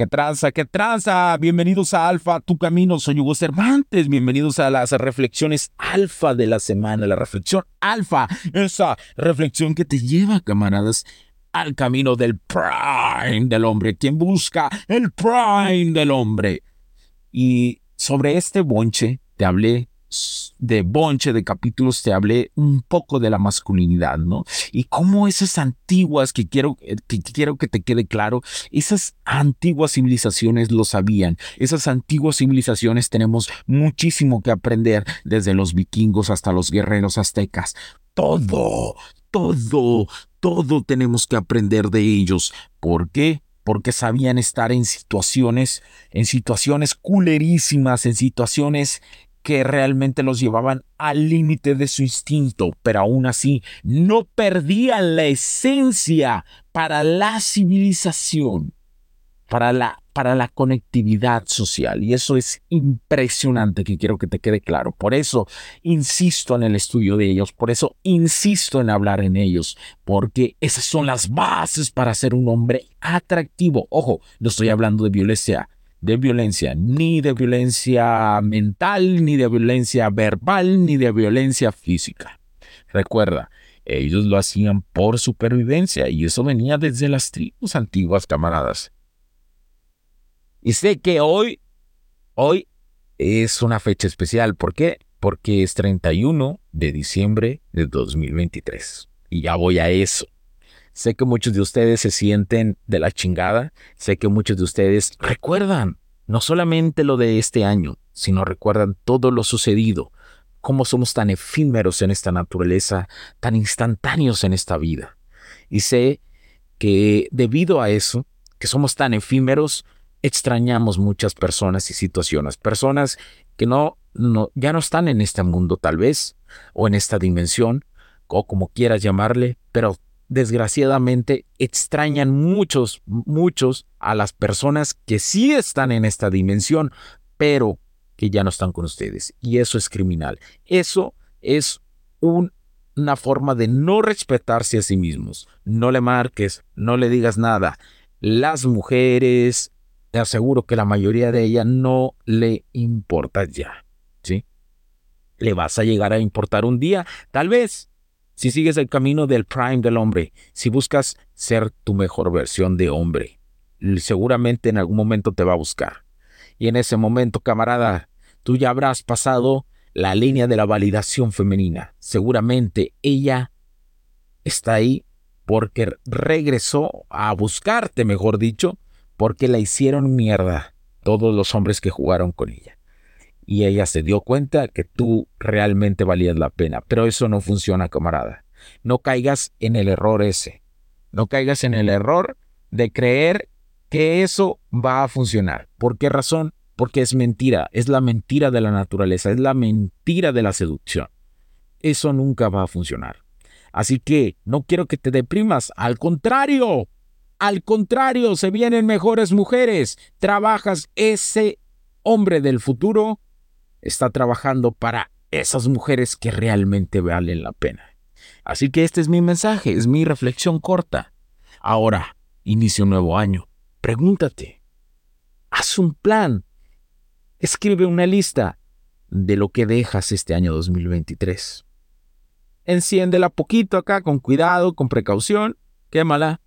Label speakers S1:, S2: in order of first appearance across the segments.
S1: ¿Qué tranza? ¿Qué tranza? Bienvenidos a Alfa, tu camino. Soy Hugo Cervantes. Bienvenidos a las reflexiones alfa de la semana. La reflexión alfa. Esa reflexión que te lleva, camaradas, al camino del prime del hombre. Quien busca el prime del hombre. Y sobre este bonche te hablé de bonche de capítulos te hablé un poco de la masculinidad, ¿no? Y cómo esas antiguas, que quiero eh, que, quiero que te quede claro, esas antiguas civilizaciones lo sabían. Esas antiguas civilizaciones tenemos muchísimo que aprender desde los vikingos hasta los guerreros aztecas. Todo, todo, todo tenemos que aprender de ellos. ¿Por qué? porque sabían estar en situaciones, en situaciones culerísimas, en situaciones que realmente los llevaban al límite de su instinto, pero aún así no perdían la esencia para la civilización, para la, para la conectividad social. Y eso es impresionante que quiero que te quede claro. Por eso insisto en el estudio de ellos, por eso insisto en hablar en ellos, porque esas son las bases para ser un hombre atractivo. Ojo, no estoy hablando de violencia de violencia, ni de violencia mental, ni de violencia verbal, ni de violencia física. Recuerda, ellos lo hacían por supervivencia y eso venía desde las tribus antiguas, camaradas. Y sé que hoy, hoy es una fecha especial. ¿Por qué? Porque es 31 de diciembre de 2023. Y ya voy a eso. Sé que muchos de ustedes se sienten de la chingada. Sé que muchos de ustedes recuerdan no solamente lo de este año, sino recuerdan todo lo sucedido, cómo somos tan efímeros en esta naturaleza, tan instantáneos en esta vida. Y sé que debido a eso, que somos tan efímeros, extrañamos muchas personas y situaciones, personas que no, no ya no están en este mundo tal vez, o en esta dimensión, o como quieras llamarle, pero desgraciadamente extrañan muchos, muchos a las personas que sí están en esta dimensión, pero que ya no están con ustedes. Y eso es criminal. Eso es una forma de no respetarse a sí mismos. No le marques, no le digas nada. Las mujeres, te aseguro que la mayoría de ellas no le importa ya. ¿Sí? Le vas a llegar a importar un día, tal vez, si sigues el camino del prime del hombre, si buscas ser tu mejor versión de hombre, seguramente en algún momento te va a buscar. Y en ese momento, camarada, tú ya habrás pasado la línea de la validación femenina. Seguramente ella está ahí porque regresó a buscarte, mejor dicho, porque la hicieron mierda todos los hombres que jugaron con ella y ella se dio cuenta que tú realmente valías la pena. Pero eso no funciona, camarada. No caigas en el error ese. No caigas en el error de creer que eso va a funcionar. ¿Por qué razón? Porque es mentira. Es la mentira de la naturaleza. Es la mentira de la seducción. Eso nunca va a funcionar. Así que no quiero que te deprimas. Al contrario. Al contrario, se vienen mejores mujeres. Trabajas ese hombre del futuro está trabajando para esas mujeres que realmente valen la pena. Así que este es mi mensaje, es mi reflexión corta. Ahora, inicia un nuevo año. Pregúntate, haz un plan. Escribe una lista de lo que dejas este año 2023. Enciéndela poquito acá, con cuidado, con precaución, quémala.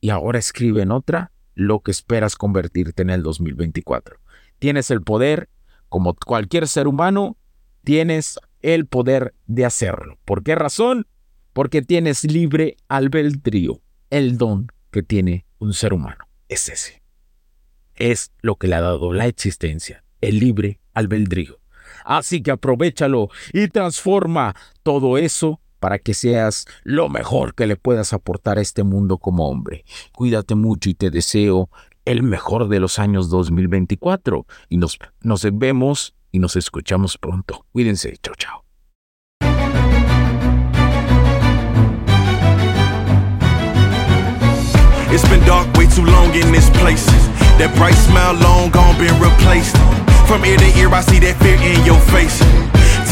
S1: Y ahora escribe en otra lo que esperas convertirte en el 2024. Tienes el poder, como cualquier ser humano, tienes el poder de hacerlo. ¿Por qué razón? Porque tienes libre albedrío, el don que tiene un ser humano. Es ese. Es lo que le ha dado la existencia, el libre albedrío. Así que aprovechalo y transforma todo eso para que seas lo mejor que le puedas aportar a este mundo como hombre. Cuídate mucho y te deseo el mejor de los años 2024 y nos, nos vemos y nos escuchamos pronto. Cuídense, chao, chao.
S2: It's been dark way too long in this place. That bright smile long gone been replaced. From ear to ear, I see that fear in your face.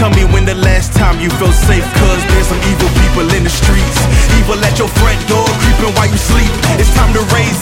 S2: Tell me when the last time you felt safe, cause there's some evil people in the streets. Evil at your front door, creeping while you sleep. It's time to raise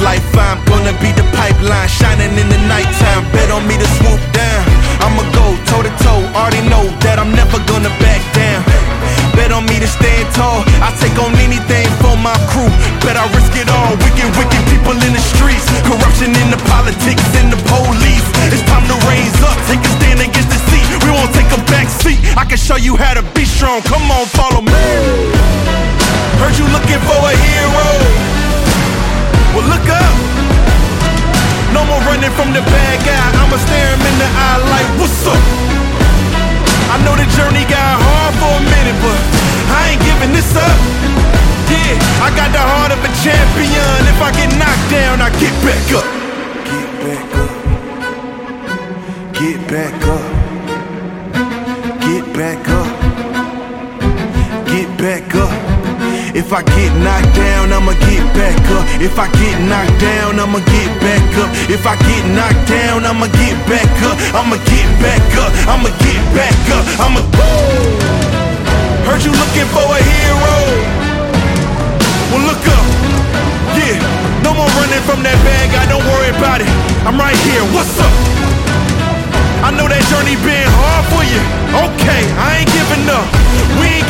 S2: Life, I'm gonna be the pipeline, shining in the nighttime. Bet on me to swoop down. I'ma go toe to toe. Already know that I'm never gonna back down. Bet on me to stand tall. I take on anything for my crew. Bet I risk it all. Wicked, wicked bad guy. I'ma stare him in the eye like, what's up? I know the journey got hard for a minute, but I ain't giving this up. Yeah, I got the heart of a champion. If I get knocked down, I get back up. Get back up. Get back up. Get back up. Get back up. If I get knocked down, I'ma get back up. If I get knocked down, I'ma get back up. If I get knocked down, I'ma get back up. I'ma get back up. I'ma get back up. I'ma. Heard you looking for a hero. Well, look up. Yeah, no more running from that bad guy. Don't worry about it. I'm right here. What's up? I know that journey been hard for you. Okay, I ain't giving up. We ain't